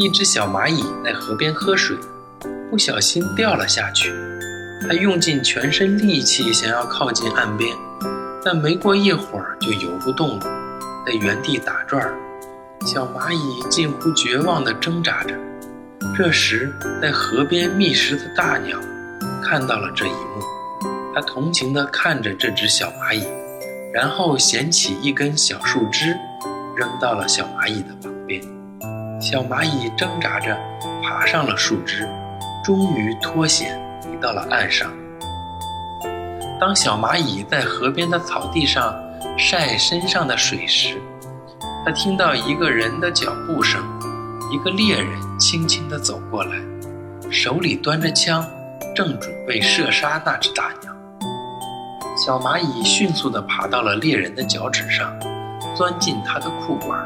一只小蚂蚁在河边喝水，不小心掉了下去。它用尽全身力气想要靠近岸边，但没过一会儿就游不动了，在原地打转。小蚂蚁近乎绝望地挣扎着。这时，在河边觅食的大鸟看到了这一幕，它同情地看着这只小蚂蚁，然后捡起一根小树枝，扔到了小蚂蚁的旁边。小蚂蚁挣扎着爬上了树枝，终于脱险回到了岸上。当小蚂蚁在河边的草地上晒身上的水时，它听到一个人的脚步声，一个猎人轻轻地走过来，手里端着枪，正准备射杀那只大鸟。小蚂蚁迅速地爬到了猎人的脚趾上，钻进他的裤管。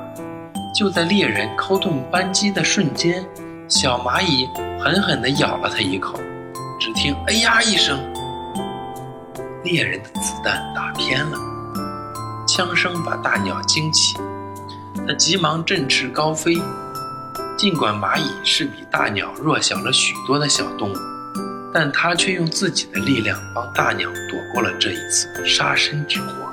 就在猎人扣动扳机的瞬间，小蚂蚁狠狠地咬了他一口。只听“哎呀”一声，猎人的子弹打偏了，枪声把大鸟惊起，它急忙振翅高飞。尽管蚂蚁是比大鸟弱小了许多的小动物，但它却用自己的力量帮大鸟躲过了这一次杀身之祸。